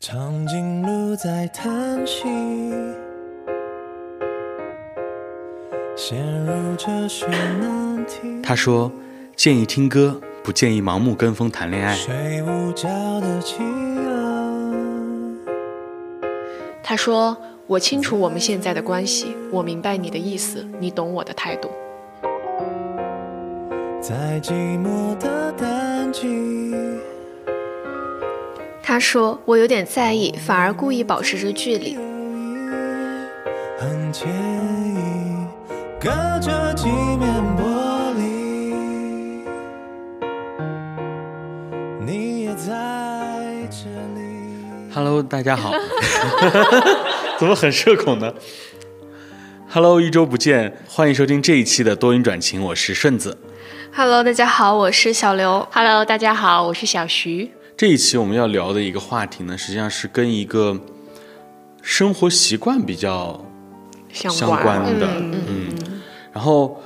长颈鹿在叹息，陷入哲学难题。他说：“建议听歌，不建议盲目跟风谈恋爱。睡午觉的企鹅，他说：“我清楚我们现在的关系，我明白你的意思，你懂我的态度。在寂寞的淡季。他说我有点在意，反而故意保持着距离。很惬意，隔着几面玻璃，你也在这里。”Hello，大家好，怎么很社恐呢？Hello，一周不见，欢迎收听这一期的多云转晴，我是顺子。Hello，大家好，我是小刘。Hello，大家好，我是小徐。这一期我们要聊的一个话题呢，实际上是跟一个生活习惯比较相相关的，嗯然后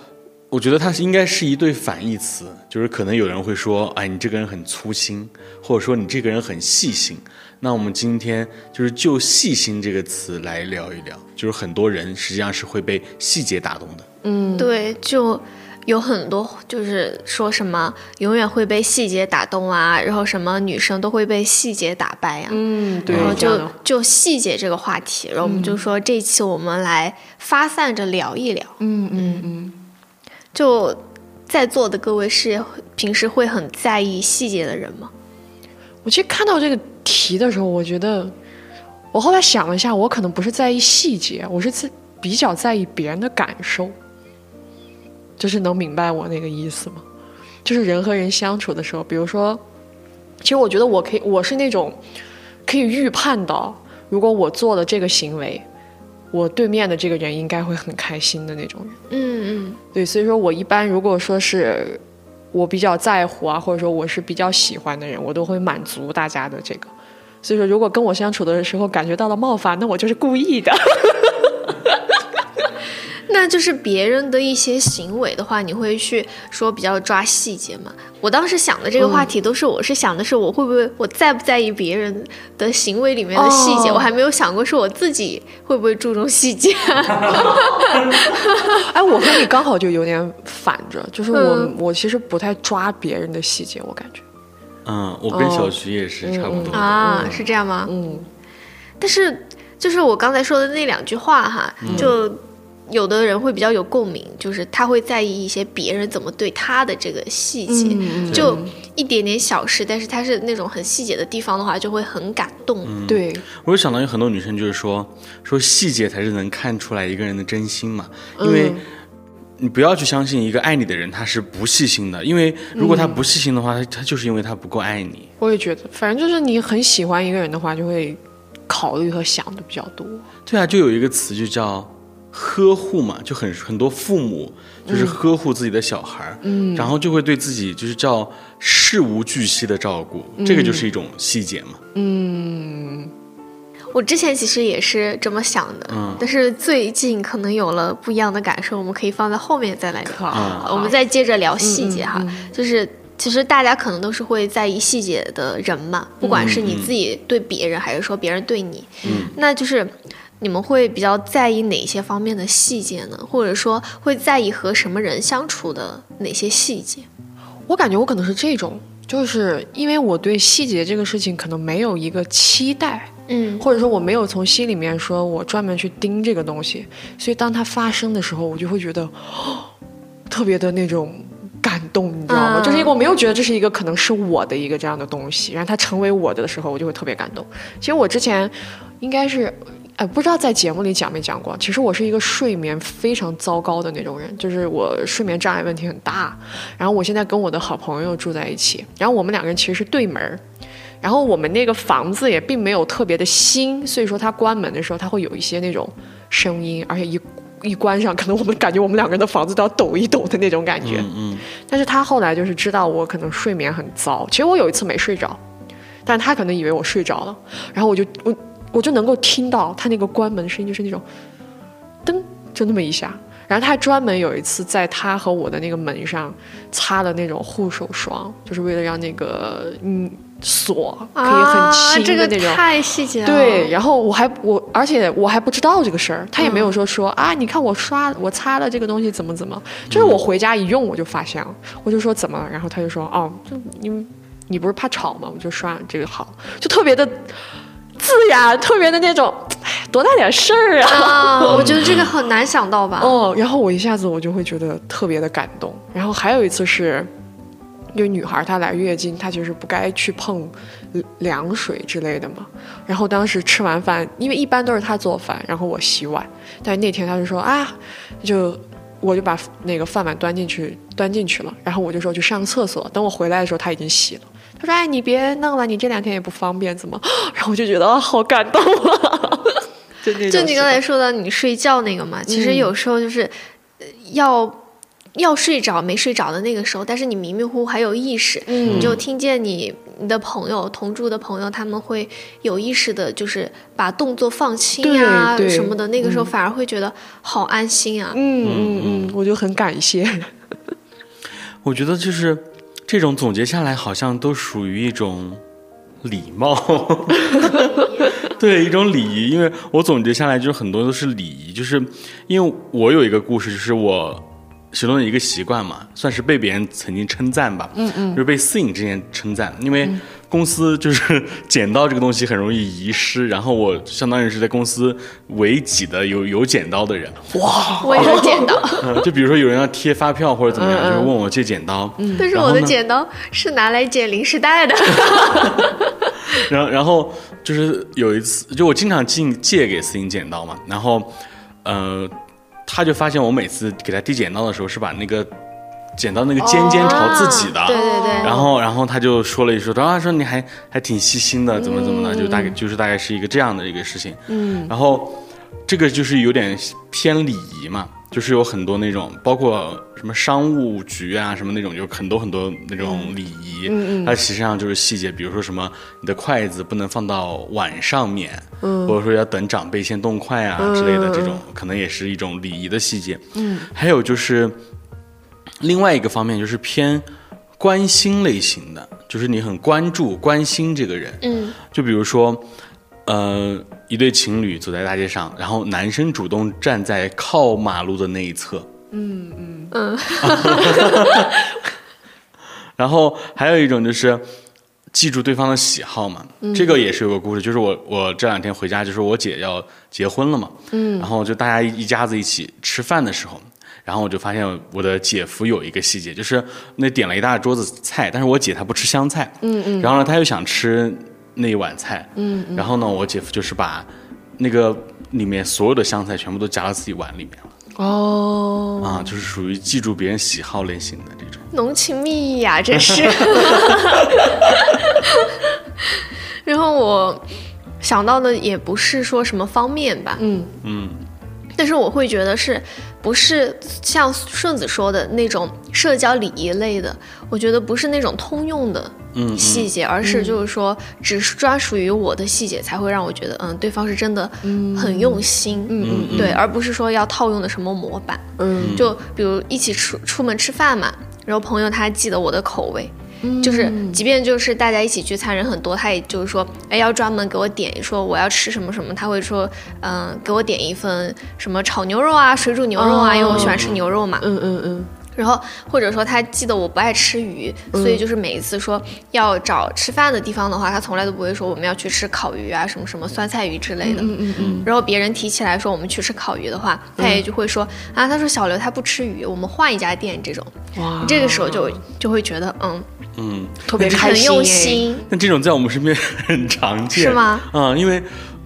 我觉得它是应该是一对反义词，就是可能有人会说，哎，你这个人很粗心，或者说你这个人很细心。那我们今天就是就“细心”这个词来聊一聊，就是很多人实际上是会被细节打动的。嗯，对，就有很多就是说什么永远会被细节打动啊，然后什么女生都会被细节打败啊。嗯，对，然后就就细节这个话题，然后我们就说这一期我们来发散着聊一聊。嗯嗯嗯，就在座的各位是平时会很在意细节的人吗？我其实看到这个题的时候，我觉得，我后来想了一下，我可能不是在意细节，我是在比较在意别人的感受，就是能明白我那个意思吗？就是人和人相处的时候，比如说，其实我觉得我可以，我是那种可以预判到，如果我做了这个行为，我对面的这个人应该会很开心的那种人。嗯嗯对，所以说我一般如果说是我比较在乎啊，或者说我是比较喜欢的人，我都会满足大家的这个。所以说，如果跟我相处的时候感觉到了冒犯，那我就是故意的。嗯，那就是别人的一些行为的话，你会去说比较抓细节吗？我当时想的这个话题都是，我是想的是我会不会我在不在意别人的行为里面的细节，哦我还没有想过是我自己会不会注重细节。哎，我和你刚好就有点反着，就是我、嗯我其实不太抓别人的细节，我感觉。嗯，我跟小徐也是差不多的。啊，是这样吗？嗯，但是就是我刚才说的那两句话哈，就有的人会比较有共鸣，就是他会在意一些别人怎么对他的这个细节，嗯就一点点小事，但是他是那种很细节的地方的话，就会很感动。对，我就想到有很多女生就是说，说细节才是能看出来一个人的真心嘛，因为嗯你不要去相信一个爱你的人他是不细心的，因为如果他不细心的话，他他就是因为他不够爱你。我也觉得，反正就是你很喜欢一个人的话，就会考虑和想的比较多。对啊，就有一个词就叫呵护嘛，就很很多父母就是呵护自己的小孩儿，嗯，然后就会对自己就是叫事无巨细的照顾，这个就是一种细节嘛。嗯。我之前其实也是这么想的，嗯。但是最近可能有了不一样的感受，我们可以放在后面再来聊。好。我们再接着聊细节哈，就是其实大家可能都是会在意细节的人嘛，不管是你自己对别人，还是说别人对你，嗯。那就是你们会比较在意哪些方面的细节呢？或者说会在意和什么人相处的哪些细节？我感觉我可能是这种，就是因为我对细节这个事情可能没有一个期待，嗯或者说我没有从心里面说我专门去盯这个东西，所以当它发生的时候，我就会觉得、哦 特别的那种感动，你知道吗？嗯就是因为我没有觉得这是一个可能是我的一个这样的东西，然后它成为我的的时候，我就会特别感动。其实我之前应该是。哎，不知道在节目里讲没讲过。其实我是一个睡眠非常糟糕的那种人，就是我睡眠障碍问题很大。然后我现在跟我的好朋友住在一起，然后我们两个人其实是对门儿，然后我们那个房子也并没有特别的新，所以说它关门的时候，它会有一些那种声音，而且一一关上，可能我们感觉我们两个人的房子都要抖一抖的那种感觉。嗯嗯，但是他后来就是知道我可能睡眠很糟，其实我有一次没睡着，但他可能以为我睡着了，然后我就我我就能够听到他那个关门声音，就是那种噔就那么一下。然后他还专门有一次在他和我的那个门上擦了那种护手霜，就是为了让那个嗯锁，可以啊，很这个轻的那种。太细节了。对，，然后我还我，而且我还不知道这个事儿，他也没有说说、啊，你看我刷我擦了这个东西怎么怎么，就是我回家一用我就发现了，我就说怎么了，然后他就说哦，就你你不是怕吵吗？我就刷这个好，就特别的自然，特别的那种，哎，多大点事儿啊。啊，我觉得这个很难想到吧？哦，然后我一下子我就会觉得特别的感动。然后还有一次是，就是女孩她来月经，她就是不该去碰凉水之类的嘛。然后当时吃完饭，因为一般都是她做饭，然后我洗碗，但是那天她就说啊，就。我就把那个饭碗端进去，端进去了，然后我就说去上个厕所。等我回来的时候，她已经洗了。她说：“哎，你别弄了，你这两天也不方便，怎么？” 然后我就觉得啊，好感动啊！就就你刚才说的你睡觉那个嘛，其实有时候就是呃要要睡着没睡着的那个时候，但是你迷迷糊糊还有意识，嗯你就听见你你的朋友同住的朋友他们会有意识的，就是把动作放轻呀对对什么的，那个时候反而会觉得好安心啊。嗯嗯嗯，我就很感谢。我觉得就是这种总结下来，好像都属于一种礼貌，对一种礼仪。因为我总结下来，就是很多都是礼仪，就是因为我有一个故事，就是我形容的一个习惯嘛，算是被别人曾经称赞吧，嗯嗯，就是被私隐之前称赞，因为公司就是剪刀这个东西很容易遗失，然后我相当于是在公司唯几的有有剪刀的人，哇。我也有剪刀，嗯，就比如说有人要贴发票或者怎么样，就是问我借剪刀，但是我的剪刀是拿来剪零食袋的。然后然后就是有一次，就我经常进借给思颖剪刀嘛，然后呃，他就发现我每次给他递剪刀的时候是把那个剪刀那个尖尖朝自己的，对对对，然后然后他就说了一句说他说你还还挺细心的，怎么怎么的，就大概就是大概是一个这样的一个事情，嗯，然后这个就是有点偏礼仪嘛。就是有很多那种，包括什么商务局啊，什么那种，有很多很多那种礼仪。嗯嗯，它实际上就是细节，比如说什么，你的筷子不能放到碗上面，嗯，或者说要等长辈先动筷啊之类的，这种可能也是一种礼仪的细节。嗯，还有就是另外一个方面，就是偏关心类型的，就是你很关注、关心这个人。嗯，就比如说，呃，一对情侣走在大街上，然后男生主动站在靠马路的那一侧。嗯嗯嗯。然后还有一种就是记住对方的喜好嘛，这个也是有个故事，就是我我这两天回家，就是我姐要结婚了嘛，嗯，然后就大家一家子一起吃饭的时候。然后我就发现我的姐夫有一个细节，就是那点了一大桌子菜，但是我姐她不吃香菜，嗯嗯，然后呢，她又想吃那一碗菜，嗯，然后呢，我姐夫就是把那个里面所有的香菜全部都夹到自己碗里面了，哦，啊，就是属于记住别人喜好类型的这种。浓情蜜意呀、这是。然后我想到的也不是说什么方面吧，嗯。嗯。但是我会觉得是不是像顺子说的那种社交礼仪类的，我觉得不是那种通用的嗯细节，而是就是说只是专属于我的细节才会让我觉得，嗯，对方是真的很用心，嗯嗯对，而不是说要套用的什么模板。嗯。就比如一起出出门吃饭嘛，然后朋友他记得我的口味，就是即便就是大家一起聚餐人很多，他也就是说，哎，要专门给我点说我要吃什么什么，他会说，嗯、给我点一份什么炒牛肉啊、水煮牛肉啊，哦。因为我喜欢吃牛肉嘛。嗯嗯嗯，然后或者说他记得我不爱吃鱼，所以就是每一次说要找吃饭的地方的话，他从来都不会说我们要去吃烤鱼啊，什么什么酸菜鱼之类的。嗯嗯嗯，然后别人提起来说我们去吃烤鱼的话，他也就会说、啊，他说小刘他不吃鱼，我们换一家店这种。哇，这个时候就就会觉得嗯嗯，特别开心，那这种在我们身边 很常见，是吗？嗯，因为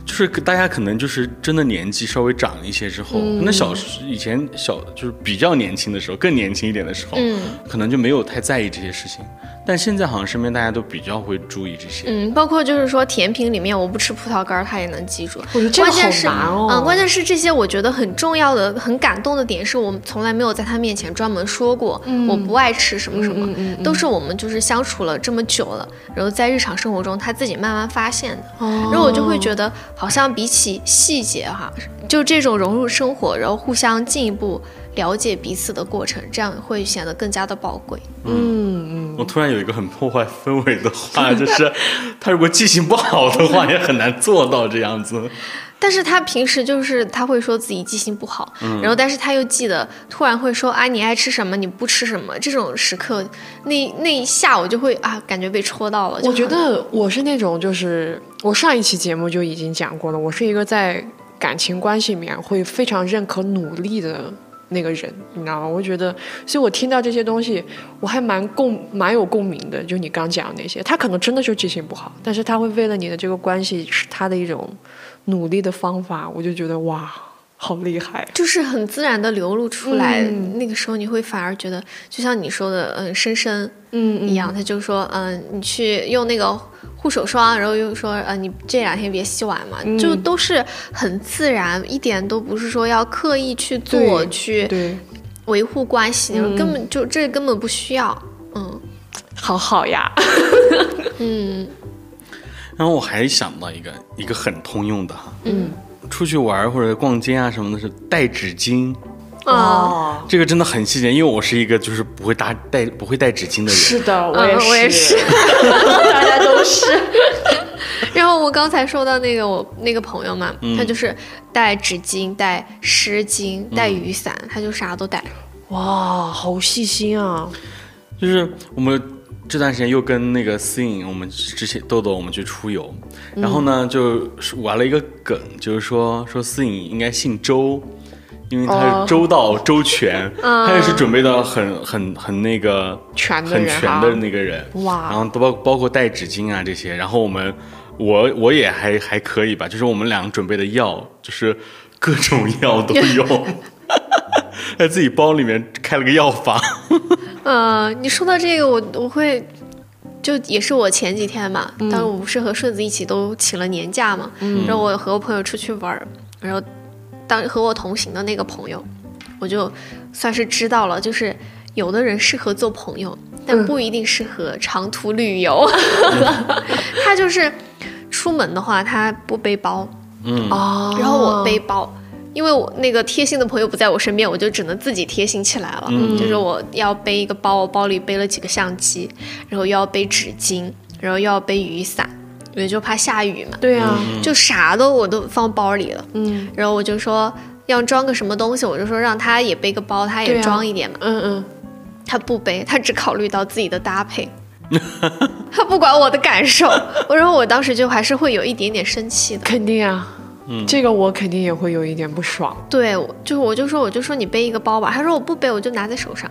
就是大家可能就是真的年纪稍微长一些之后，嗯那小时以前小就是比较年轻的时候，更年轻一点的时候，嗯可能就没有太在意这些事情。但现在好像身边大家都比较会注意这些。嗯，包括就是说甜品里面我不吃葡萄干儿，他也能记住。我觉得这个好关键是，难哦。嗯，关键是这些我觉得很重要的、很感动的点，是我们从来没有在他面前专门说过，我不爱吃什么什么，嗯嗯嗯都是我们就是相处了这么久了，然后在日常生活中他自己慢慢发现的。哦然后我就会觉得，好像比起细节哈，就这种融入生活，然后互相进一步了解彼此的过程，这样会显得更加的宝贵。嗯嗯，我突然有一个很破坏氛围的话，就是 他如果记性不好的话，也很难做到这样子。但是他平时就是他会说自己记性不好，然后但是他又记得，突然会说啊你爱吃什么你不吃什么，这种时刻那那一下我就会啊感觉被戳到了。我觉得我是那种，就是我上一期节目就已经讲过了，我是一个在感情关系里面会非常认可努力的那个人，你知道吗？我觉得，所以我听到这些东西，我还蛮共蛮有共鸣的。就你刚讲的那些，他可能真的就记性不好，但是他会为了你的这个关系，是他的一种努力的方法，我就觉得哇，好厉害。就是很自然的流露出来，嗯那个时候你会反而觉得，就像你说的，嗯，深深嗯一样，他就说，嗯，你去用那个护手霜，然后又说，呃，你这两天别洗碗嘛，嗯。就都是很自然，一点都不是说要刻意去做去，维护关系，嗯。根本就这根本不需要，嗯好好呀。嗯。然后我还想到一个一个很通用的哈，嗯，出去玩或者逛街啊什么的，是带纸巾。啊，哦，这个真的很细节，因为我是一个就是不会搭带不会带纸巾的人。是的，我嗯也是，我也是大家都是。然后我刚才说到那个我那个朋友嘛，嗯他就是带纸巾、带湿巾、带雨伞，他就啥都带。哇，好细心啊！就是我们这段时间又跟那个思颖，我们之前豆豆我们去出游，然后呢就是玩了一个梗，就是说说思颖应该姓周。因为他周到、周全，他也是准备的很很很那个全的很全的那个人。哇然后都包包括带纸巾啊这些，然后我们我我也还还可以吧，就是我们俩准备的药，就是各种药都有，在自己包里面开了个药房。呃，你说到这个，我我会。就也是我前几天嘛，当时我不是和顺子一起都请了年假嘛，然后我和我朋友出去玩儿，然后当和我同行的那个朋友，我就算是知道了，就是有的人适合做朋友，但不一定适合长途旅游。他就是出门的话，他不背包，嗯，哦然后我背包，因为我那个贴心的朋友不在我身边，我就只能自己贴心起来了。嗯就是我要背一个包，我包里背了几个相机，然后又要背纸巾，然后又要背雨伞，因为就怕下雨嘛，对啊，就啥都我都放包里了。嗯然后我就说要装个什么东西，我就说让他也背个包，他也装一点嘛。嗯嗯，他不背，他只考虑到自己的搭配。他不管我的感受，我然后我当时就还是会有一点点生气的。肯定啊，嗯这个我肯定也会有一点不爽。对，我就我就说我就说你背一个包吧，他说我不背，我就拿在手上。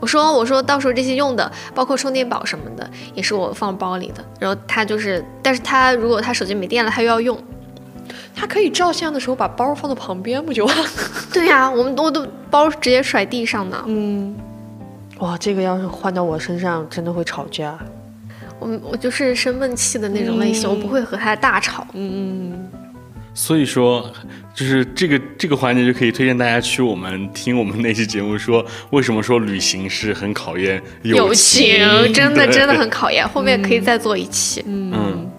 我说我说到时候这些用的，包括充电宝什么的，也是我放包里的。然后他就是，但是他如果他手机没电了，他又要用。他可以照相的时候把包放到旁边不就完了？对呀、我们我都包直接甩地上呢。嗯，哇，这个要是换到我身上，真的会吵架。我我就是生闷气的那种类型，我不会和他大吵。嗯嗯所以说，就是这个这个环节就可以推荐大家去我们听我们那期节目说，为什么说旅行是很考验友情，对 真的真的很考验，后面可以再做一期。嗯，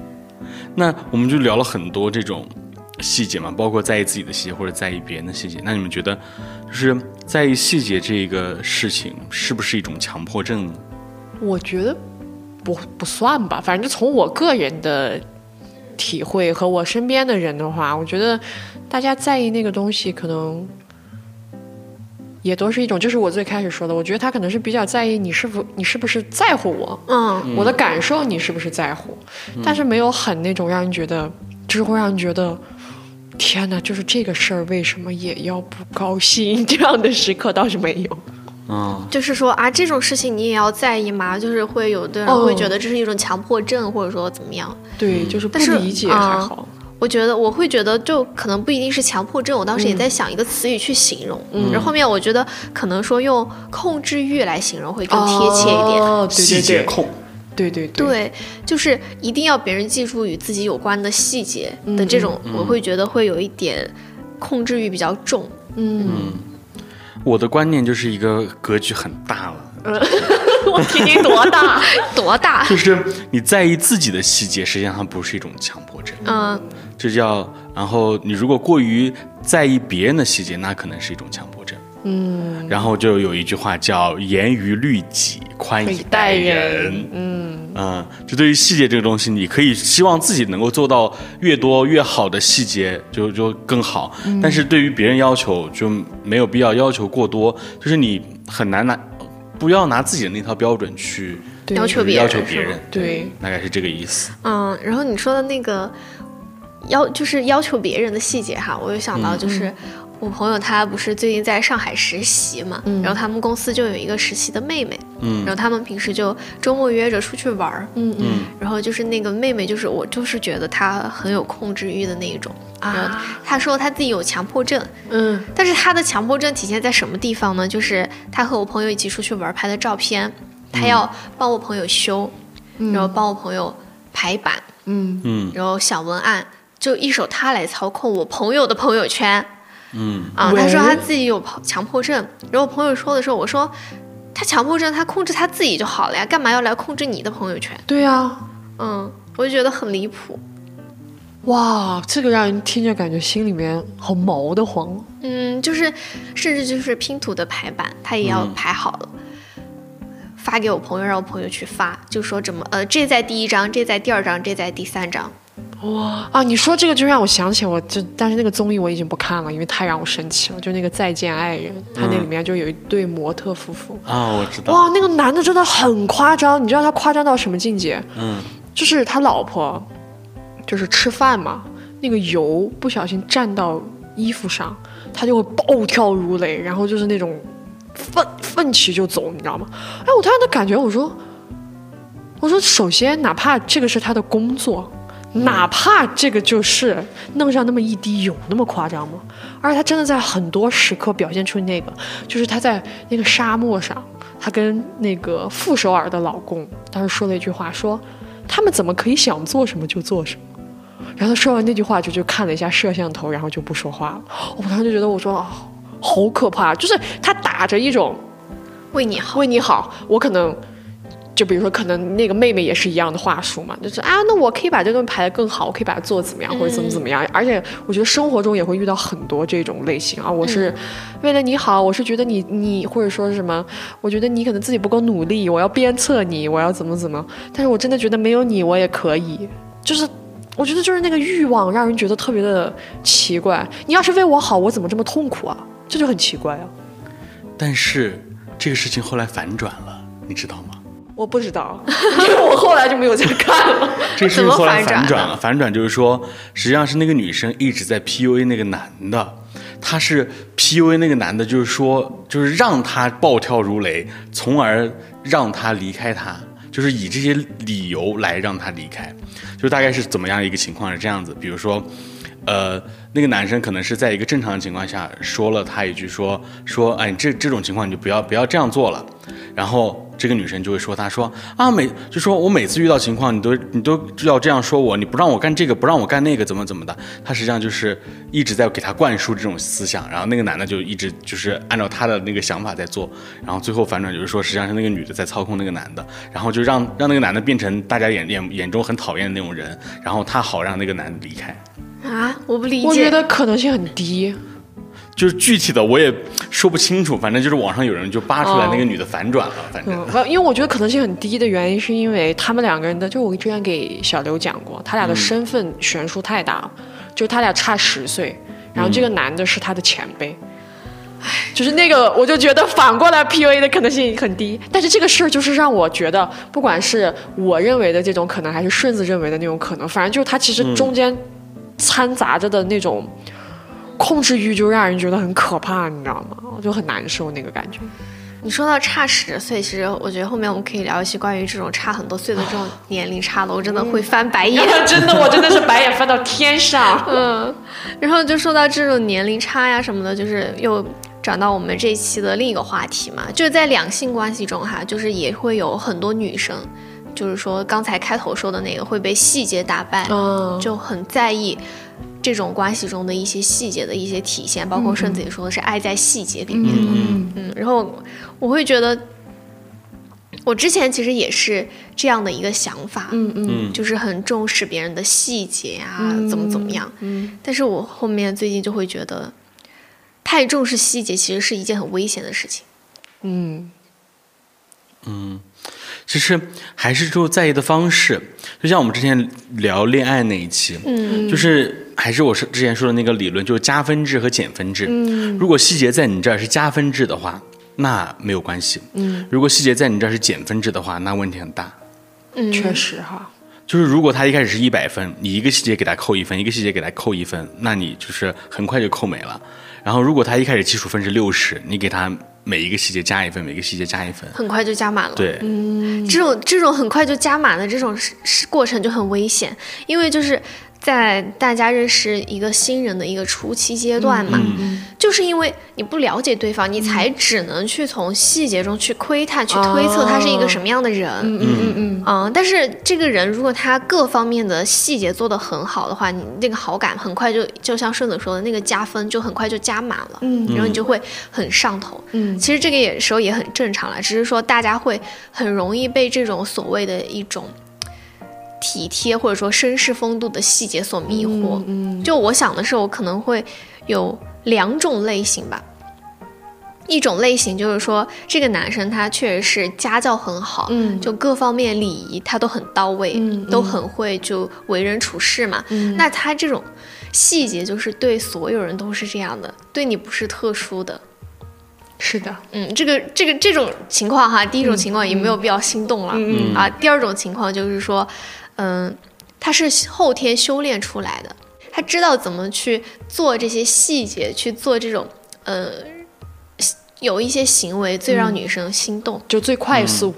那我们就聊了很多这种细节嘛，包括在意自己的细节或者在意别人的细节。那你们觉得，就是在意细节这个事情是不是一种强迫症呢？我觉得不不算吧，反正就从我个人的体会和我身边的人的话，我觉得大家在意那个东西，可能也都是一种，就是我最开始说的，我觉得他可能是比较在意你是否你是不是在乎我，嗯，我的感受你是不是在乎，但是没有很那种让人觉得，就是会让人觉得。天哪，就是这个事儿，为什么也要不高兴？这样的时刻倒是没有。嗯，就是说啊，这种事情你也要在意吗？就是会有的人哦会觉得这是一种强迫症，或者说怎么样？对，就是不理解啊还好。我觉得我会觉得，就可能不一定是强迫症。我当时也在想一个词语去形容，嗯然后后面我觉得可能说用控制欲来形容会更贴切一点。哦，对细对对，节控，对对对，对，就是一定要别人记住与自己有关的细节的这种，我会觉得会有一点控制欲比较重。嗯，我的观念就是一个格局很大了，我听你多大？多大？就是你在意自己的细节，实际上它不是一种强迫症，嗯，这叫然后你如果过于在意别人的细节，那可能是一种强迫症。嗯，然后就有一句话叫“严于律己，宽以待人”。嗯嗯，就对于细节这个东西，你可以希望自己能够做到越多越好的细节，就就更好。但是对于别人要求，就没有必要要求过多，就是你很难拿，不要拿自己的那套标准去要求别人要求别人。对，大概是这个意思。嗯，然后你说的那个要就是要求别人的细节哈，我又想到就是。我朋友他不是最近在上海实习嘛，然后他们公司就有一个实习的妹妹，嗯。然后他们平时就周末约着出去玩儿，嗯嗯。然后就是那个妹妹，就是我就是觉得她很有控制欲的那一种。然后啊。她说她自己有强迫症，嗯。但是她的强迫症体现在什么地方呢？就是她和我朋友一起出去玩拍的照片，她要帮我朋友修，然后帮我朋友排版，嗯。嗯。然后想文案就一手她来操控我朋友的朋友圈嗯啊。他说他自己有强强迫症，然后我朋友说的时候，我说他强迫症，他控制他自己就好了呀，干嘛要来控制你的朋友圈？对啊，嗯，我就觉得很离谱。哇，这个让人听着感觉心里面好毛的慌。嗯，就是甚至就是拼图的排版，他也要排好了。发给我朋友，让我朋友去发，就说怎么呃，这在第一章，这在第二章，这在第三章。哇啊！你说这个就让我想起我就，但是那个综艺我已经不看了，因为太让我生气了。就那个《再见爱人》，他那里面就有一对模特夫妇，啊，我知道。哇，那个男的真的很夸张，你知道他夸张到什么境界？嗯就是他老婆，就是吃饭嘛，那个油不小心沾到衣服上，他就会暴跳如雷，然后就是那种奋奋起就走，你知道吗？哎，我突然的感觉，我说，我说，首先哪怕这个是他的工作。哪怕这个就是弄上那么一滴有那么夸张吗？而且他真的在很多时刻表现出那个，就是他在那个沙漠上，他跟那个傅首尔的老公当时说了一句话，说他们怎么可以想做什么就做什么？然后他说完那句话就就看了一下摄像头，然后就不说话了。我当时就觉得我说、哦、好可怕，就是他打着一种为你好，为你好，我可能就比如说，可能那个妹妹也是一样的话术嘛，就是啊，那我可以把这个东西排得更好，我可以把它做怎么样，或者怎么怎么样。而且我觉得生活中也会遇到很多这种类型啊，我是为了你好，我是觉得你你或者说是什么，我觉得你可能自己不够努力，我要鞭策你，我要怎么怎么。但是我真的觉得没有你我也可以，就是。我觉得就是那个欲望让人觉得特别的奇怪。你要是为我好，我怎么这么痛苦啊？这就很奇怪啊！但是这个事情后来反转了，你知道吗？我不知道，因为我后来就没有再看了。这个事情后来反转反转了，反转就是说，实际上是那个女生一直在 PUA 那个男的，她是 PUA 那个男的，就是说，就是让他暴跳如雷，从而让他离开他，就是以这些理由来让他离开，就大概是怎么样一个情况是这样子，比如说。呃，那个男生可能是在一个正常的情况下说了他一句说说，哎，这这种情况你就不要不要这样做了，然后这个女生就会说他说啊每就说我每次遇到情况你都你都要这样说我，你不让我干这个不让我干那个怎么怎么的，他实际上就是一直在给他灌输这种思想，然后那个男的就一直就是按照他的那个想法在做，然后最后反转就是说实际上是那个女的在操控那个男的，然后就让让那个男的变成大家眼眼眼中很讨厌的那种人，然后他好让那个男的离开。啊，我不理解。我觉得可能性很低。就是具体的我也说不清楚，反正就是网上有人就扒出来哦那个女的反转了，反正嗯，因为我觉得可能性很低的原因，是因为他们两个人的，就我之前给小刘讲过，他俩的身份悬殊太大了，就是他俩差十岁，然后这个男的是他的前辈。就是那个，我就觉得反过来 PUA 的可能性很低，但是这个事儿就是让我觉得，不管是我认为的这种可能，还是顺子认为的那种可能，反正就是他其实中间掺杂着的那种控制欲，就让人觉得很可怕，你知道吗？就很难受那个感觉。你说到差十岁，其实我觉得后面我们可以聊一些关于这种差很多岁的这种年龄差的，我真的会翻白眼。真的，我真的是白眼翻到天上。嗯，然后就说到这种年龄差呀什么的，就是又转到我们这一期的另一个话题嘛，就是在两性关系中哈，就是也会有很多女生，就是说刚才开头说的那个会被细节打败，嗯就很在意。这种关系中的一些细节的一些体现，包括顺子也说的是爱在细节里面，嗯嗯，然后我会觉得，我之前其实也是这样的一个想法，嗯嗯嗯就是很重视别人的细节啊，嗯怎么怎么样。嗯但是我后面最近就会觉得，太重视细节，其实是一件很危险的事情。嗯嗯，其实还是就在意的方式，就像我们之前聊恋爱那一期，嗯就是还是我是之前说的那个理论，就是加分制和减分制。嗯，如果细节在你这儿是加分制的话，那没有关系。嗯，如果细节在你这儿是减分制的话，那问题很大。嗯，确实哈。就是如果他一开始是一百分，你一个细节给他扣一分，一个细节给他扣一分，那你就是很快就扣没了。然后如果他一开始基础分是六十，你给他每一个细节加一分，每个细节加一分。很快就加满了。对，嗯这种这种很快就加满的这种是是过程就很危险，因为就是在大家认识一个新人的一个初期阶段嘛，就是因为你不了解对方，你才只能去从细节中去窥探、去推测他是一个什么样的人。嗯嗯嗯嗯，但是这个人如果他各方面的细节做得很好的话，你那个好感很快就就像顺子说的那个加分就很快就加满了，嗯，然后你就会很上头，嗯。其实这个也时候也很正常了，只是说大家会很容易被这种所谓的一种体贴或者说绅士风度的细节所迷惑。嗯就我想的是，我可能会有两种类型吧。一种类型就是说，这个男生他确实是家教很好，嗯就各方面礼仪他都很到位，嗯都很会就为人处事嘛。嗯那他这种细节就是对所有人都是这样的，对你不是特殊的。是的，嗯，这个这个这种情况哈，第一种情况也没有必要心动了、嗯啊。第二种情况就是说，嗯，他是后天修炼出来的，他知道怎么去做这些细节，去做这种呃有一些行为最让女生心动。就最快速。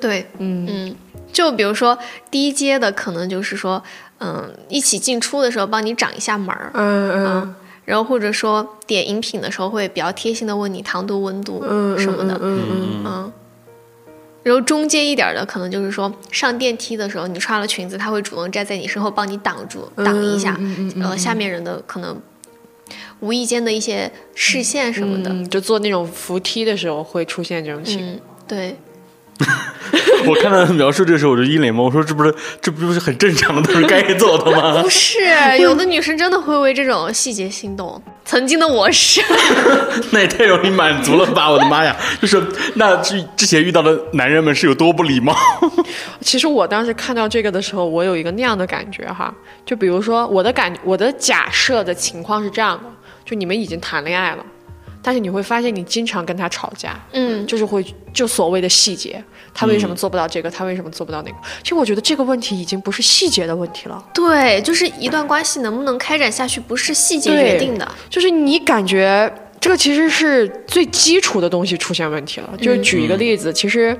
对，嗯嗯，就比如说低阶的，可能就是说，嗯，一起进出的时候帮你掌一下门儿，嗯嗯，然后或者说点饮品的时候会比较贴心的问你糖度、温度嗯什么的，嗯嗯嗯。然后中间一点的，可能就是说上电梯的时候，你穿了裙子，他会主动站在你身后帮你挡住、挡一下，嗯嗯呃，下面人的可能无意间的一些视线什么的，嗯，就坐那种扶梯的时候会出现这种情况。嗯，对，我看到他描述这个时候，我就一脸懵，我说这不是这不是很正常的，都是该做的吗 不？是，有的女生真的会为这种细节心动。曾经的我是，那也太容易满足了吧！我的妈呀，就是那之之前遇到的男人们是有多不礼貌？其实我当时看到这个的时候，我有一个那样的感觉哈，就比如说我的感，我的假设的情况是这样的，就你们已经谈恋爱了，但是你会发现你经常跟他吵架，嗯，就是会就所谓的细节，他为什么做不到这个，他为什么做不到那个？其实我觉得这个问题已经不是细节的问题了，对，就是一段关系能不能开展下去，不是细节决定的。就是你感觉这个其实是最基础的东西出现问题了。就是举一个例子，其实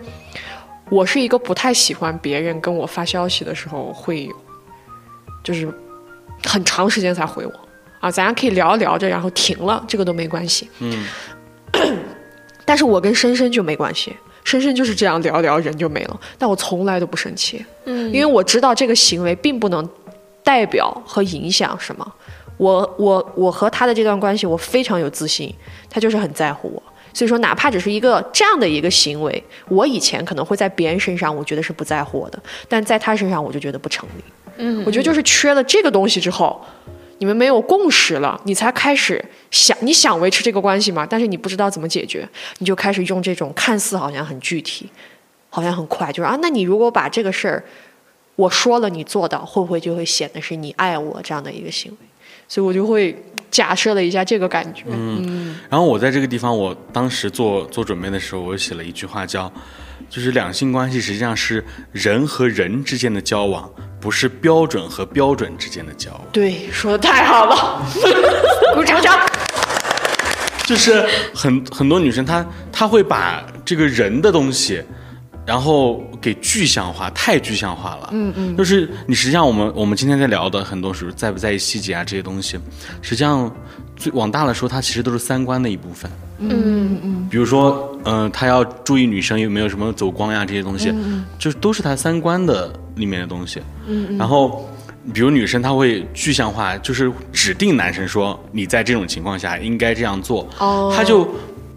我是一个不太喜欢别人跟我发消息的时候会，就是很长时间才回我啊，咱俩可以聊着聊着，然后停了，这个都没关系。嗯，但是我跟深深就没关系。深深就是这样聊聊人就没了，但我从来都不生气，嗯，因为我知道这个行为并不能代表和影响什么。我我我和他的这段关系，我非常有自信，他就是很在乎我。所以说，哪怕只是一个这样的一个行为，我以前可能会在别人身上，我觉得是不在乎我的，但在他身上，我就觉得不成立。嗯，我觉得就是缺了这个东西之后，你们没有共识了，你才开始想你想维持这个关系嘛，但是你不知道怎么解决，你就开始用这种看似好像很具体，好像很快，就是啊，那你如果把这个事儿我说了你做到，会不会就会显得是你爱我这样的一个行为？所以我就会假设了一下这个感觉。嗯然后我在这个地方，我当时做做准备的时候，我写了一句话叫，就是两性关系实际上是人和人之间的交往，不是标准和标准之间的交往。对，说的太好了，鼓掌。就是很很多女生她她会把这个人的东西，然后给具象化，太具象化了。嗯嗯，就是你实际上我们我们今天在聊的很多时候在不在意细节啊这些东西，实际上最往大了说，它其实都是三观的一部分。嗯嗯。比如说，嗯、他要注意女生有没有什么走光呀这些东西，就是都是他三观的里面的东西。嗯然后，比如女生她会具象化，就是指定男生说你在这种情况下应该这样做，哦。他就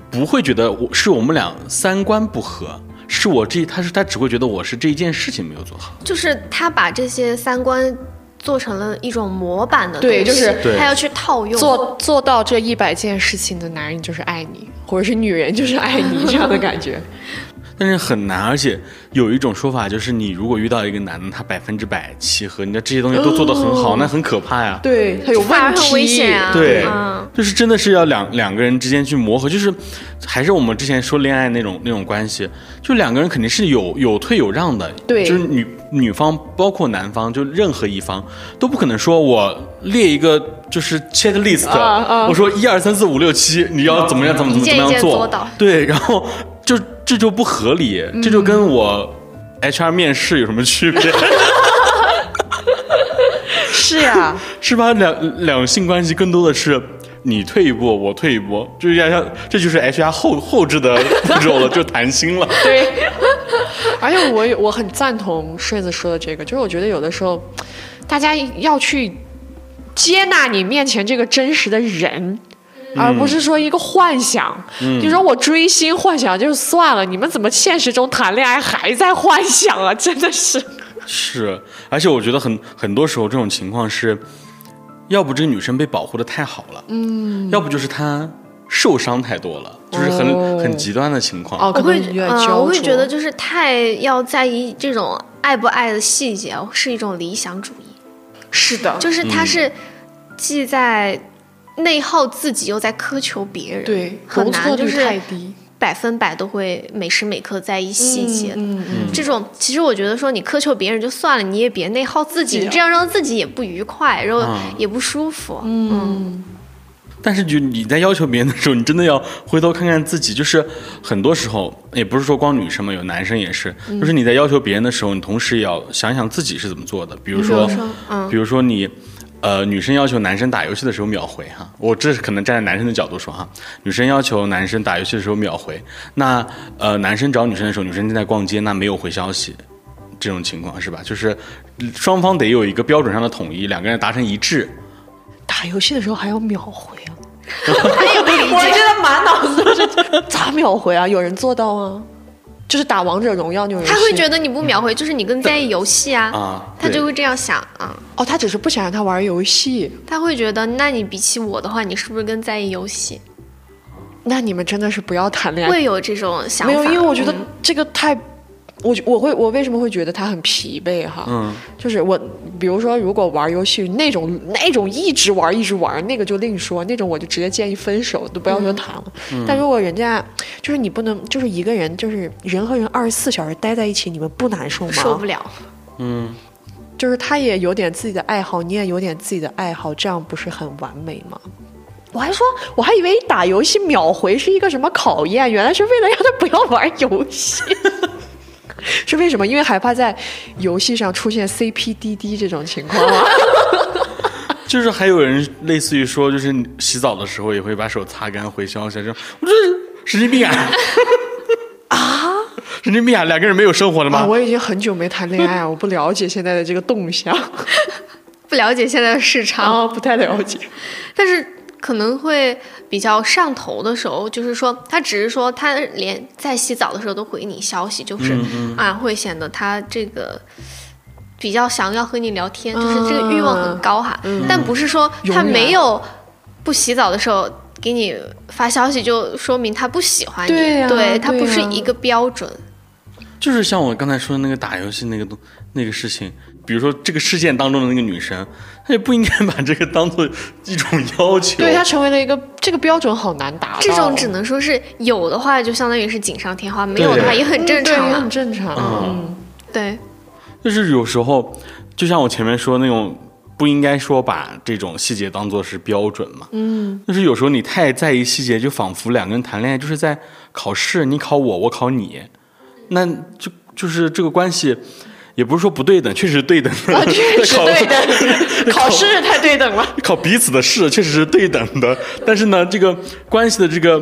不会觉得我是我们俩三观不合，是我这他是他只会觉得我是这一件事情没有做好。就是他把这些三观做成了一种模板的对东西就是他要去套用。做做到这一百件事情的男人就是爱你，或者是女人就是爱你这样的感觉。但是很难，而且有一种说法就是，你如果遇到一个男的，他百分之百契合，你的这些东西都做得很好，那很可怕呀。对，他有问题，很危险啊！对嗯，就是真的是要两两个人之间去磨合，就是还是我们之前说恋爱那种那种关系，就两个人肯定是有有退有让的，对就是女女方包括男方，就任何一方都不可能说我列一个就是 checklist，、啊啊我说一二三四五六七，你要怎么样怎么怎么怎么样做，对，然后就这就不合理，这就跟我 HR 面试有什么区别？是呀，是吧？两两性关系更多的是你退一步，我退一步，就是要像这就是 HR 后后置的 步骤了，就谈心了。对。而且我也我很赞同顺子说的这个，就是我觉得有的时候，大家要去接纳你面前这个真实的人。而不是说一个幻想，你说我追星幻想就算了，你们怎么现实中谈恋爱还在幻想啊？真的是，是，而且我觉得很很多时候这种情况是，要不这个女生被保护的太好了，嗯，要不就是她受伤太多了，就是很、哦很极端的情况。哦，可我会嗯，我会觉得就是太要在意这种爱不爱的细节，是一种理想主义，是的，就是他是既在内耗自己，又在苛求别人，对，很难，就是太低。百分百都会每时每刻在意细节的。嗯嗯这种其实我觉得说你苛求别人就算了，你也别内耗自己，这样让自己也不愉快，然后嗯也不舒服。嗯，但是就你在要求别人的时候，你真的要回头看看自己。就是很多时候，也不是说光女生嘛，有男生也是。就是你在要求别人的时候，你同时也要想想自己是怎么做的。比如说，嗯比如说你，呃，女生要求男生打游戏的时候秒回哈，我这是可能站在男生的角度说哈，女生要求男生打游戏的时候秒回，那呃，男生找女生的时候，女生正在逛街，那没有回消息。这种情况是吧？就是双方得有一个标准上的统一，两个人达成一致。打游戏的时候还要秒回啊！他也不理我觉得。满脑子都是咋秒回啊？有人做到吗？就是打王者荣耀那种游戏，他会觉得你不秒回，就是你更在意游戏啊，啊他就会这样想啊，哦，他只是不想让他玩游戏。他会觉得，那你比起我的话，你是不是更在意游戏？那你们真的是不要谈恋爱，会有这种想法。没有，因为我觉得嗯这个太，我我会我为什么会觉得他很疲惫哈？嗯，就是我，比如说，如果玩游戏那种那种一直玩一直玩，那个就另说，那种我就直接建议分手，都不要说谈了。但如果人家就是你不能，就是一个人，就是人和人二十四小时待在一起，你们不难受吗？受不了。嗯就是他也有点自己的爱好，你也有点自己的爱好，这样不是很完美吗？我还说，我还以为打游戏秒回是一个什么考验，原来是为了让他不要玩游戏。是为什么？因为害怕在游戏上出现 CP 滴滴这种情况吗？就是还有人类似于说，就是洗澡的时候也会把手擦干回消息，这种我这神经病啊！啊，神经病啊！两个人没有生活了啊，吗？我已经很久没谈恋爱了，我不了解现在的这个动向，不了解现在的市场，啊，不太了解。但是可能会比较上头的时候，就是说他只是说他连在洗澡的时候都回你消息，就是、啊，会显得他这个。比较想要和你聊天，就是这个欲望很高哈，但不是说他没有不洗澡的时候给你发消息，就说明他不喜欢你，对呀他不是一个标准。就是像我刚才说的那个打游戏那个东那个事情，比如说这个事件当中的那个女生，她也不应该把这个当做一种要求。对，他成为了一个这个标准好难达到。这种只能说是有的话，就相当于是锦上添花；没有的话也很正常也很。正常。嗯，对，就是有时候，就像我前面说那种，不应该说把这种细节当做是标准嘛。嗯，就是有时候你太在意细节，就仿佛两个人谈恋爱就是在考试，你考我，我考你，那就就是这个关系。也不是说不对等，确实是对等的，啊确实 考对等，考试太对等了。考彼此的试确实是对等的，但是呢，这个关系的这个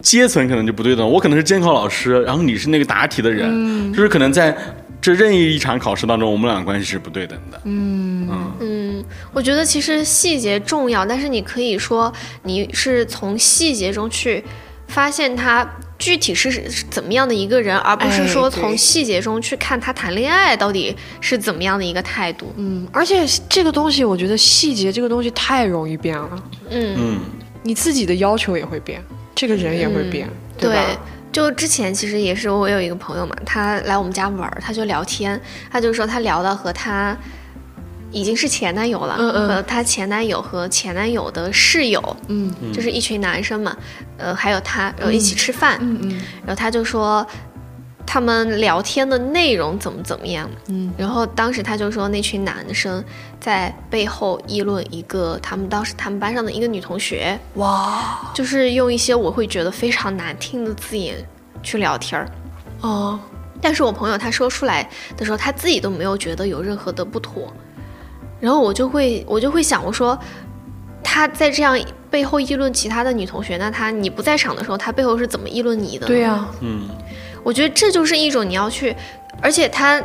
阶层可能就不对等。我可能是监考老师，然后你是那个答题的人，就是可能在这任意一场考试当中，我们俩的关系是不对等的。嗯嗯我觉得其实细节重要，但是你可以说你是从细节中去发现他具体是是怎么样的一个人，而不是哎说从细节中去看他谈恋爱到底是怎么样的一个态度。嗯，而且这个东西，我觉得细节这个东西太容易变了，嗯，嗯。你自己的要求也会变，这个人也会变，对吧？对，就之前其实也是我有一个朋友嘛，他来我们家玩，他就聊天，他就说他聊到和他已经是前男友了，嗯嗯。和他前男友和前男友的室友，嗯。就是一群男生嘛，呃，还有他，然后一起吃饭，嗯嗯。然后他就说他们聊天的内容怎么怎么样，嗯，然后当时他就说那群男生在背后议论一个他们当时他们班上的一个女同学，哇。就是用一些我会觉得非常难听的字眼去聊天儿。哦，但是我朋友他说出来的时候，他自己都没有觉得有任何的不妥，然后我就会我就会想，我说他在这样背后议论其他的女同学，那他你不在场的时候，他背后是怎么议论你的呢？对呀、嗯。我觉得这就是一种你要去，而且他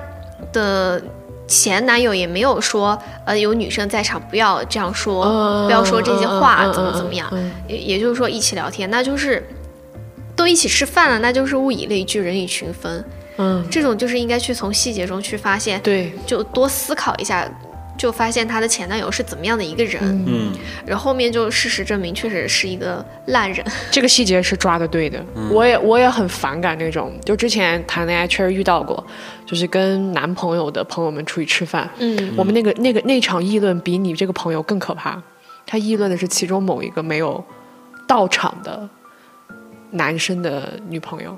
的前男友也没有说，呃，有女生在场不要这样说，嗯不要说这些话，怎么怎么样，嗯也也就是说一起聊天，那就是都一起吃饭了，那就是物以类聚，人以群分，嗯，这种就是应该去从细节中去发现，对，就多思考一下。就发现她的前男友是怎么样的一个人，嗯。然后后面就事实证明确实是一个烂人。这个细节是抓的对的。我也我也很反感那种，就之前谈恋爱确实遇到过，就是跟男朋友的朋友们出去吃饭，嗯，我们那个那个那场议论比你这个朋友更可怕，他议论的是其中某一个没有到场的男生的女朋友。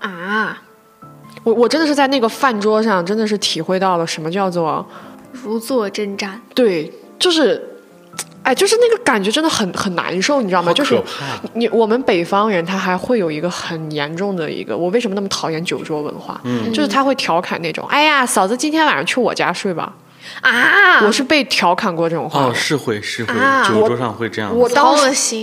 啊，我我真的是在那个饭桌上，真的是体会到了什么叫做如坐针毡。对，就是，哎，就是那个感觉真的很很难受，你知道吗？就是你我们北方人，他还会有一个很严重的一个，我为什么那么讨厌酒桌文化？嗯就是他会调侃那种，哎呀，嫂子今天晚上去我家睡吧。啊！我是被调侃过这种话。哦，是会是会，啊酒桌上会这样子。我当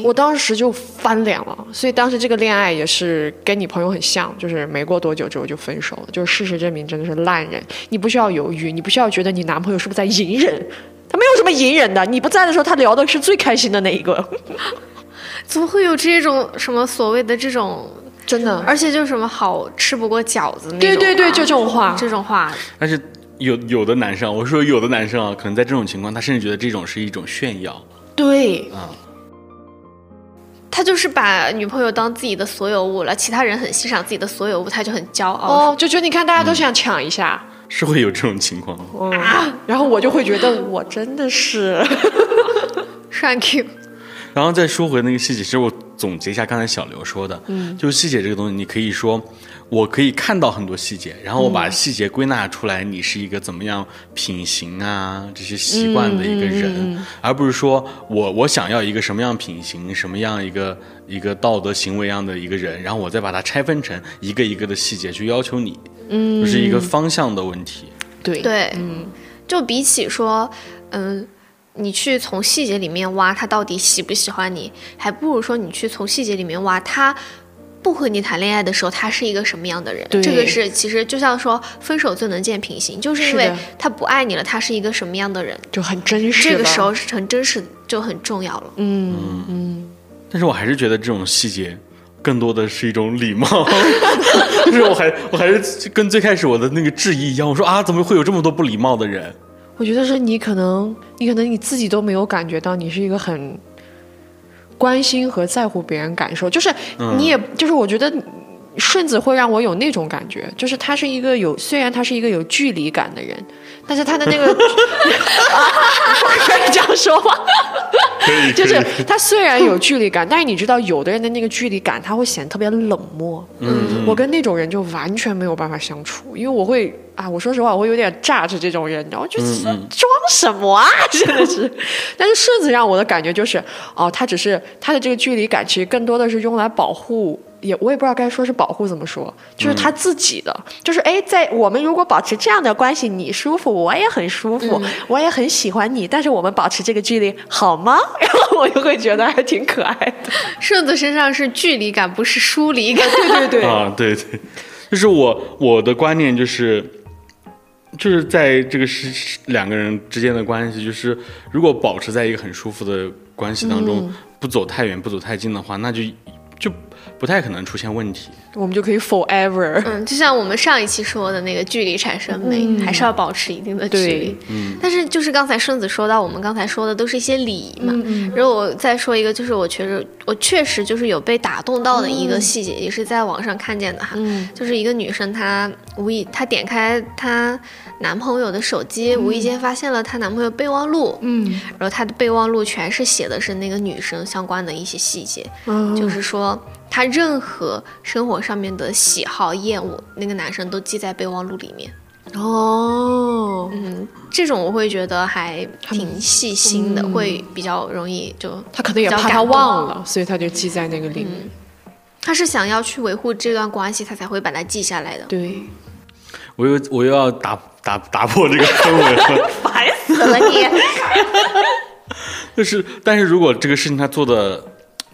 我当时就翻脸了，所以当时这个恋爱也是跟你朋友很像，就是没过多久之后就分手了。就是事实证明真的是烂人，你不需要犹豫，你不需要觉得你男朋友是不是在隐忍，他没有什么隐忍的。你不在的时候，他聊的是最开心的那一个，怎么会有这种什么所谓的这种，真的。而且就是什么好吃不过饺子那种、啊，对对对，就这种话，这种话，但是有有的男生，我说有的男生啊，可能在这种情况，他甚至觉得这种是一种炫耀对，啊。他就是把女朋友当自己的所有物了，其他人很欣赏自己的所有物，他就很骄傲。哦，就觉得你看大家都想抢一下，是会有这种情况。嗯，然后我就会觉得我真的是，Thank you。然后再说回那个细节，其实我总结一下刚才小刘说的，嗯，就是细节这个东西，你可以说，我可以看到很多细节，然后我把细节归纳出来，你是一个怎么样品行啊这些习惯的一个人，而不是说我我想要一个什么样品行、什么样一个一个道德行为样的一个人，然后我再把它拆分成一个一个的细节去要求你，嗯，就是一个方向的问题。对，对，嗯。就比起说，嗯，你去从细节里面挖他到底喜不喜欢你，还不如说你去从细节里面挖他。不和你谈恋爱的时候，他是一个什么样的人？对这个是其实就像说分手最能见品行，就是因为他不爱你了，他是一个什么样的人？就很真实。这个时候，是很真实，就很重要了。嗯嗯，但是我还是觉得这种细节更多的是一种礼貌，就是我还我还是跟最开始我的那个质疑一样，我说啊，怎么会有这么多不礼貌的人？我觉得是你可能，你可能你自己都没有感觉到，你是一个很关心和在乎别人感受，就是你也，就是我觉得顺子会让我有那种感觉，就是他是一个有，虽然他是一个有距离感的人，但是他的那个，可以这样说吗？可以，就是他虽然有距离感，但是你知道，有的人的那个距离感，他会显得特别冷漠。嗯，我跟那种人就完全没有办法相处，因为我会啊，我说实话，我会有点炸着这种人，然后就是装什么啊，真的是。但是顺子让我的感觉就是，哦，他只是他的这个距离感，其实更多的是用来保护。也我也不知道该说是保护怎么说，就是他自己的，就是哎，在我们如果保持这样的关系，你舒服，我也很舒服，我也很喜欢你，但是我们保持这个距离好吗？然后我就会觉得还挺可爱的。顺子身上是距离感，不是疏离感。对对对，啊，对 对，就是我我的观念就是，就是在这个是是两个人之间的关系，就是如果保持在一个很舒服的关系当中，不走太远，不走太近的话，那就就不太可能出现问题。我们就可以 forever。嗯，就像我们上一期说的那个距离产生美，还是要保持一定的距离。嗯，但是就是刚才顺子说到，我们刚才说的都是一些礼仪嘛。嗯然后我再说一个，就是我觉得我确实就是有被打动到的一个细节，也是在网上看见的哈。就是一个女生，她无意她点开她男朋友的手机，无意间发现了她男朋友备忘录。嗯，然后她的备忘录全是写的是那个女生相关的一些细节，就是说。他任何生活上面的喜好厌恶，那个男生都记在备忘录里面。哦，嗯，这种我会觉得还挺细心的，会比较容易就他可能也怕他忘了，所以他就记在那个里面。他是想要去维护这段关系，他才会把它记下来的。对，我又我又要打打打破这个氛围了，烦死了你。就是，但是如果这个事情他做的。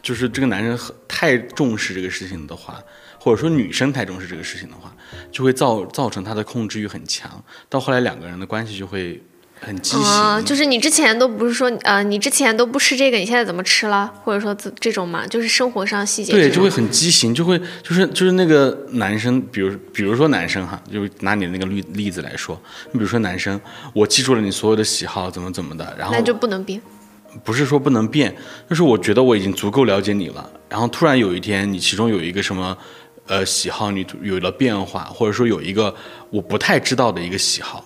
就是这个男生很太重视这个事情的话，或者说女生太重视这个事情的话，就会造造成他的控制欲很强，到后来两个人的关系就会很畸形。就是你之前都不是说呃，你之前都不吃这个，你现在怎么吃了？或者说这这种嘛，就是生活上细节。对，就会很畸形，就会就是就是那个男生，比如比如说男生哈，就拿你的那个例例子来说，你比如说男生，我记住了你所有的喜好，怎么怎么的，然后那就不能变。不是说不能变，就是我觉得我已经足够了解你了。然后突然有一天，你其中有一个什么，呃，喜好你有了变化，或者说有一个我不太知道的一个喜好，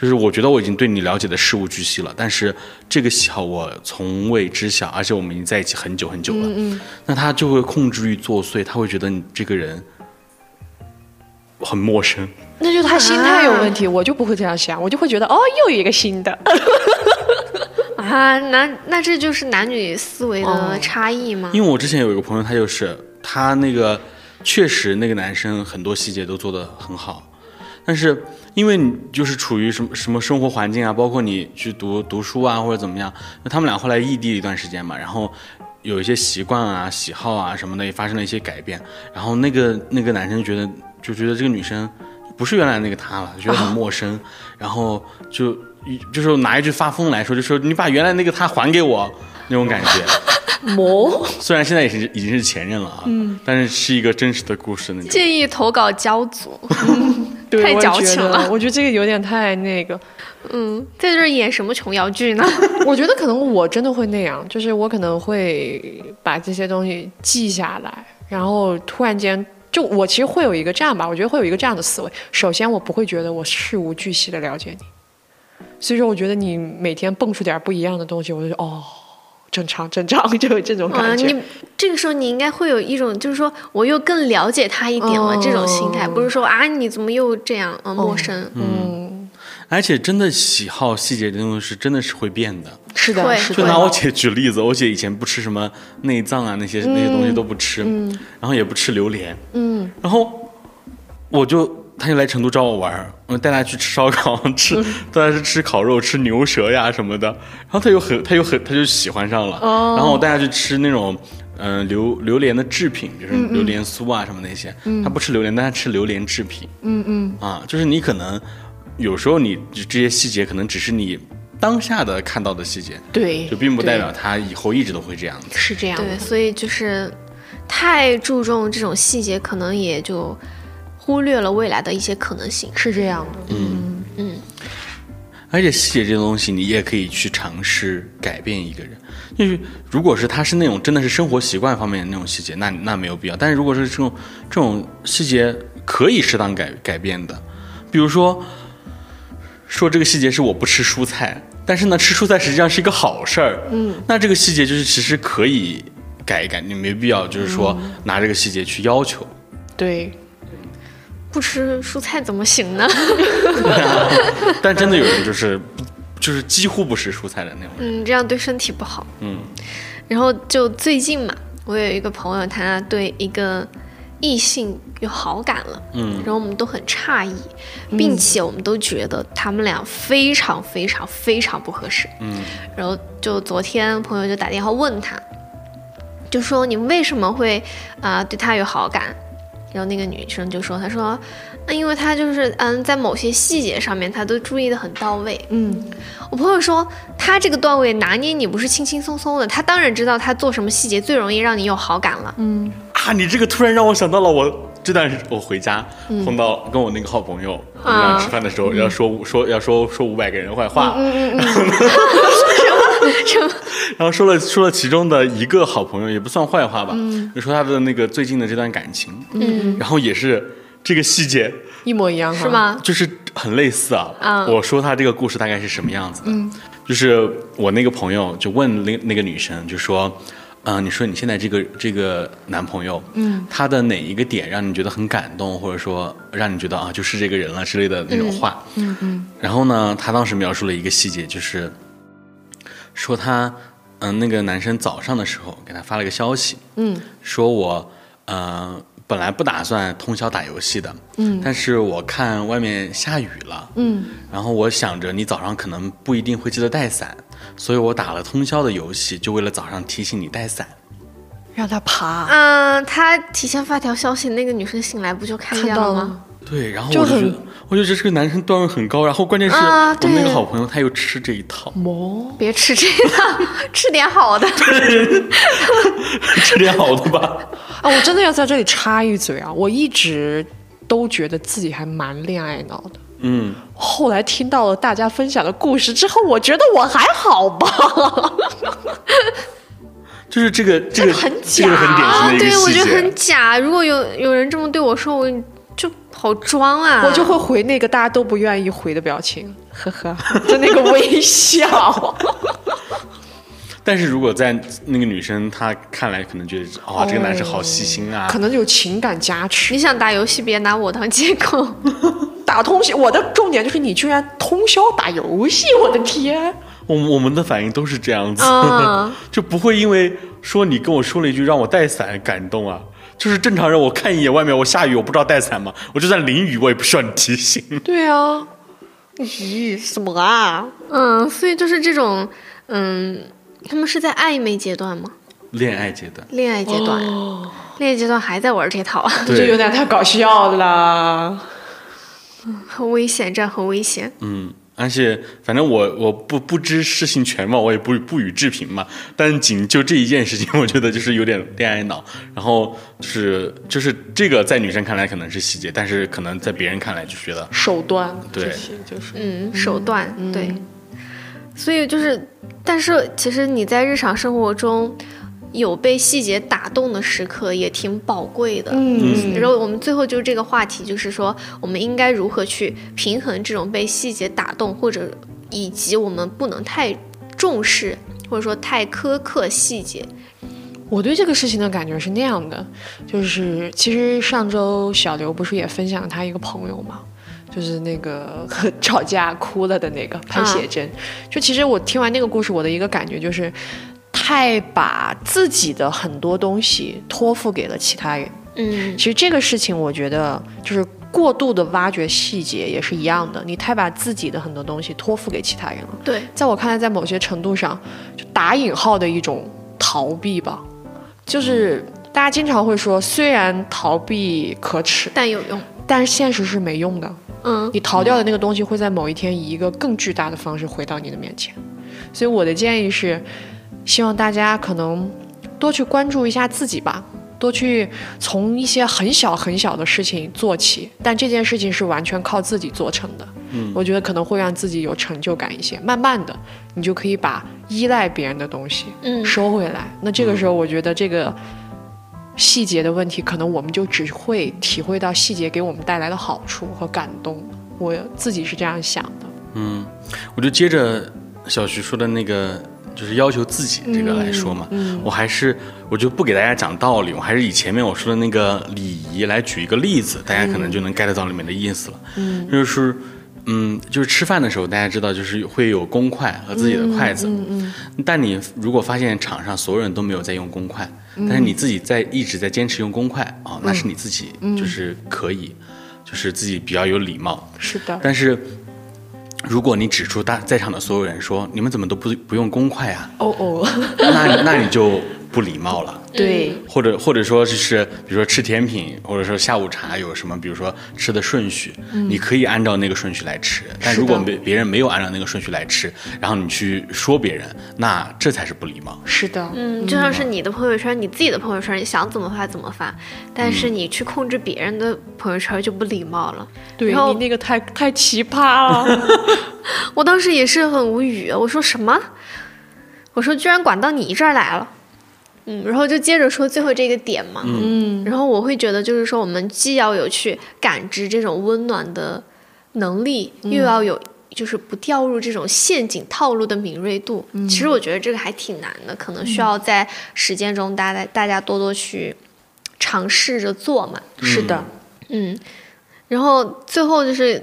就是我觉得我已经对你了解的事无巨细了。但是这个喜好我从未知晓，而且我们已经在一起很久很久了。嗯嗯。那他就会控制欲作祟，他会觉得你这个人很陌生。那就是他心态有问题，我就不会这样想，我就会觉得哦，又有一个新的。啊，那那这就是男女思维的差异吗？因为我之前有一个朋友，他就是他那个确实那个男生很多细节都做得很好，但是因为你就是处于什么什么生活环境啊，包括你去读读书啊或者怎么样，那他们俩后来异地一段时间嘛，然后有一些习惯啊、喜好啊什么的也发生了一些改变，然后那个那个男生觉得就觉得这个女生不是原来那个她了，觉得很陌生，然后就。就是拿一句发疯来说，就说你把原来那个他还给我那种感觉。魔，虽然现在也是已经是前任了啊，嗯，但是是一个真实的故事。那种建议投稿焦组，太矫情了。我觉得这个有点太那个。嗯，在这演什么琼瑶剧呢？我觉得可能我真的会那样，就是我可能会把这些东西记下来，然后突然间就我其实会有一个这样吧，我觉得会有一个这样的思维。首先，我不会觉得我事无巨细的了解你。所以说，我觉得你每天蹦出点不一样的东西，我就说哦，正常，正常，就有这种感觉。你这个时候你应该会有一种，就是说我又更了解他一点了这种心态，不是说啊你怎么又这样啊陌生。嗯，而且真的喜好细节的东西是真的是会变的。是的，就拿我姐举例子，我姐以前不吃什么内脏啊那些那些东西都不吃，然后也不吃榴莲，嗯，然后我就。他就来成都找我玩儿，我带他去吃烧烤，吃带他去吃烤肉，吃牛舌呀什么的。然后他又很，他又很，他就喜欢上了。然后我带他去吃那种，嗯，榴榴莲的制品，就是榴莲酥啊什么那些。他不吃榴莲，但他吃榴莲制品。嗯嗯。啊，就是你可能有时候你这些细节可能只是你当下的看到的细节，对，就并不代表他以后一直都会这样子。是这样。对，所以就是太注重这种细节，可能也就。忽略了未来的一些可能性，是这样的。嗯嗯，而且细节这种东西，你也可以去尝试改变一个人。就是如果是他是那种真的是生活习惯方面的那种细节，那那没有必要。但是如果是这种这种细节可以适当改改变的，比如说说这个细节是我不吃蔬菜，但是呢吃蔬菜实际上是一个好事儿。嗯，那这个细节就是其实可以改一改，你没必要就是说拿这个细节去要求。对。不吃蔬菜怎么行呢？但真的有人就是，就是几乎不吃蔬菜的那种。嗯，这样对身体不好。嗯。然后就最近嘛，我有一个朋友，他对一个异性有好感了。嗯。然后我们都很诧异，并且我们都觉得他们俩非常非常非常不合适。嗯。然后就昨天朋友就打电话问他，就说你为什么会啊对他有好感？然后那个女生就说：“她说，那因为她就是嗯，在某些细节上面，她都注意的很到位。嗯，我朋友说，她这个段位拿捏你不是轻轻松松的，她当然知道她做什么细节最容易让你有好感了。嗯。啊，啊，你这个突然让我想到了我这段时我回家碰到跟我那个好朋友，我们俩吃饭的时候要说说要说说五百个人坏话，嗯然后 说了说了其中的一个好朋友，也不算坏话吧，就说他的那个最近的这段感情，嗯，然后也是这个细节一模一样哈是？吗？就是很类似啊。嗯我说他这个故事大概是什么样子的，嗯就是我那个朋友就问那那个女生，就说，嗯、你说你现在这个这个男朋友，嗯，他的哪一个点让你觉得很感动，或者说让你觉得啊就是这个人了之类的那种话，嗯嗯。然后呢，他当时描述了一个细节，就是说他，嗯、那个男生早上的时候给他发了个消息，嗯，说我，呃，本来不打算通宵打游戏的，嗯，但是我看外面下雨了，嗯，然后我想着你早上可能不一定会记得带伞，所以我打了通宵的游戏，就为了早上提醒你带伞。让他爬，嗯，他提前发条消息，那个女生醒来不就看见了吗？了，对，然后就很我就觉得，我就觉得这个男生段位很高，然后关键是、啊我们那个好朋友他又吃这一套，哦，别吃这一套，吃点好的。吃点好的吧。啊，我真的要在这里插一嘴啊！我一直都觉得自己还蛮恋爱脑的，嗯，后来听到了大家分享的故事之后，我觉得我还好吧。就是这个这个很这个很典型啊，的一个对，我觉得很。假。如果有有人这么对我说，我就好装啊。我就会回那个大家都不愿意回的表情，呵呵，就那个微笑。但是如果在那个女生她看来，可能觉得哦，这个男生好细心啊，可能有情感加持你。想打游戏，别拿我当借口。打通宵，我的重点就是你居然通宵打游戏，我的天！我我们的反应都是这样子，啊就不会因为说你跟我说了一句让我带伞感动啊。就是正常人，我看一眼外面我下雨，我不知道带伞吗？我就算淋雨，我也不需要你提醒。对啊，咦，什么啊？嗯，所以就是这种，嗯，他们是在暧昧阶段吗？恋爱阶段，恋爱阶段，恋爱阶段还在玩这套啊，这就有点太搞笑了。很危险，这样很危险。嗯，而且反正我我不不知事情全貌，我也不不予置评嘛。但仅就这一件事情，我觉得就是有点恋爱脑。然后就是就是这个在女生看来可能是细节，但是可能在别人看来就觉得手段，对就是嗯，手段，对。所以就是，但是其实你在日常生活中有被细节打动的时刻，也挺宝贵的。嗯然后我们最后就是这个话题，就是说我们应该如何去平衡这种被细节打动，或者以及我们不能太重视，或者说太苛刻细节。我对这个事情的感觉是那样的，就是其实上周小刘不是也分享了他一个朋友嘛，就是那个 吵架哭了的那个潘写真。就其实我听完那个故事，我的一个感觉就是，太把自己的很多东西托付给了其他人。嗯其实这个事情，我觉得就是过度的挖掘细节也是一样的，你太把自己的很多东西托付给其他人了。对，在我看来，在某些程度上，就打引号的一种逃避吧，就是大家经常会说，虽然逃避可耻，但有用。但是现实是没用的。嗯你逃掉的那个东西会在某一天以一个更巨大的方式回到你的面前。所以我的建议是，希望大家可能多去关注一下自己吧，多去从一些很小很小的事情做起，但这件事情是完全靠自己做成的。嗯，我觉得可能会让自己有成就感一些。慢慢的，你就可以把依赖别人的东西嗯收回来。那这个时候，我觉得这个细节的问题，可能我们就只会体会到细节给我们带来的好处和感动。我自己是这样想的。嗯，我就接着小徐说的那个，就是要求自己这个来说嘛，我还是我就不给大家讲道理，我还是以前面我说的那个礼仪来举一个例子，大家可能就能 get 到里面的意思了。嗯，就是。嗯，就是吃饭的时候，大家知道，就是会有公筷和自己的筷子。嗯嗯。但你如果发现场上所有人都没有在用公筷，但是你自己在一直在坚持用公筷啊、那是你自己就是可以，就是自己比较有礼貌。是的，但是，如果你指出大在场的所有人说你们怎么都不不用公筷啊，哦哦，那那你就不礼貌了。对，或者或者说就是，比如说吃甜品，或者说下午茶有什么，比如说吃的顺序，你可以按照那个顺序来吃。但如果别别人没有按照那个顺序来吃，然后你去说别人，那这才是不礼貌。是的，嗯，就像是你的朋友圈，你自己的朋友圈，你想怎么发怎么发，但是你去控制别人的朋友圈就不礼貌了。对然后你那个太太奇葩了。我当时也是很无语，我说什么？我说居然管到你这儿来了，嗯，然后就接着说最后这个点嘛，嗯，然后我会觉得就是说，我们既要有去感知这种温暖的能力，又要有就是不掉入这种陷阱套路的敏锐度。其实我觉得这个还挺难的，可能需要在实践中大家大家多多去尝试着做嘛。是的，嗯，然后最后就是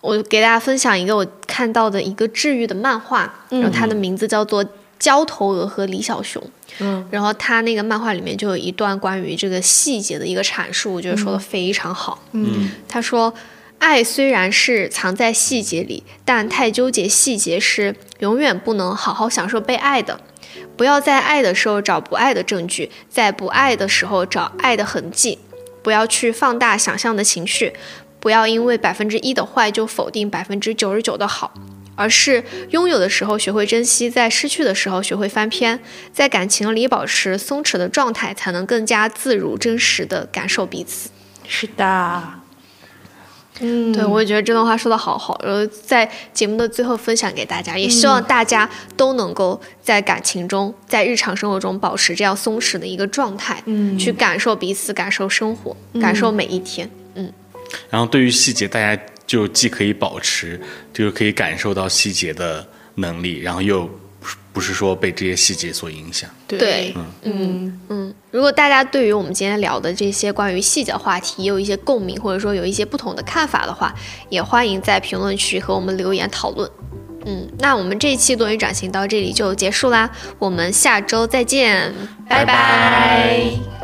我给大家分享一个我看到的一个治愈的漫画，然后它的名字叫做《焦头鹅和李小熊》。嗯，然后他那个漫画里面就有一段关于这个细节的一个阐述，我觉得说的非常好。嗯，他说：“爱虽然是藏在细节里，但太纠结细节是永远不能好好享受被爱的。不要在爱的时候找不爱的证据，在不爱的时候找爱的痕迹。不要去放大想象的情绪，不要因为百分之一的坏就否定百分之九十九的好。”而是拥有的时候学会珍惜，在失去的时候学会翻篇，在感情里保持松弛的状态，才能更加自如、真实的感受彼此。是的。嗯，对，我也觉得这段话说的好好，然后在节目的最后分享给大家，也希望大家都能够在感情中，在日常生活中保持这样松弛的一个状态，嗯去感受彼此，感受生活，感受每一天。嗯，然后对于细节，大家就既可以保持，就是可以感受到细节的能力，然后又不是不是说被这些细节所影响。对，嗯。嗯。嗯，如果大家对于我们今天聊的这些关于细节话题也有一些共鸣，或者说有一些不同的看法的话，也欢迎在评论区和我们留言讨论。嗯，那我们这一期多语转型到这里就结束啦，我们下周再见，拜。拜拜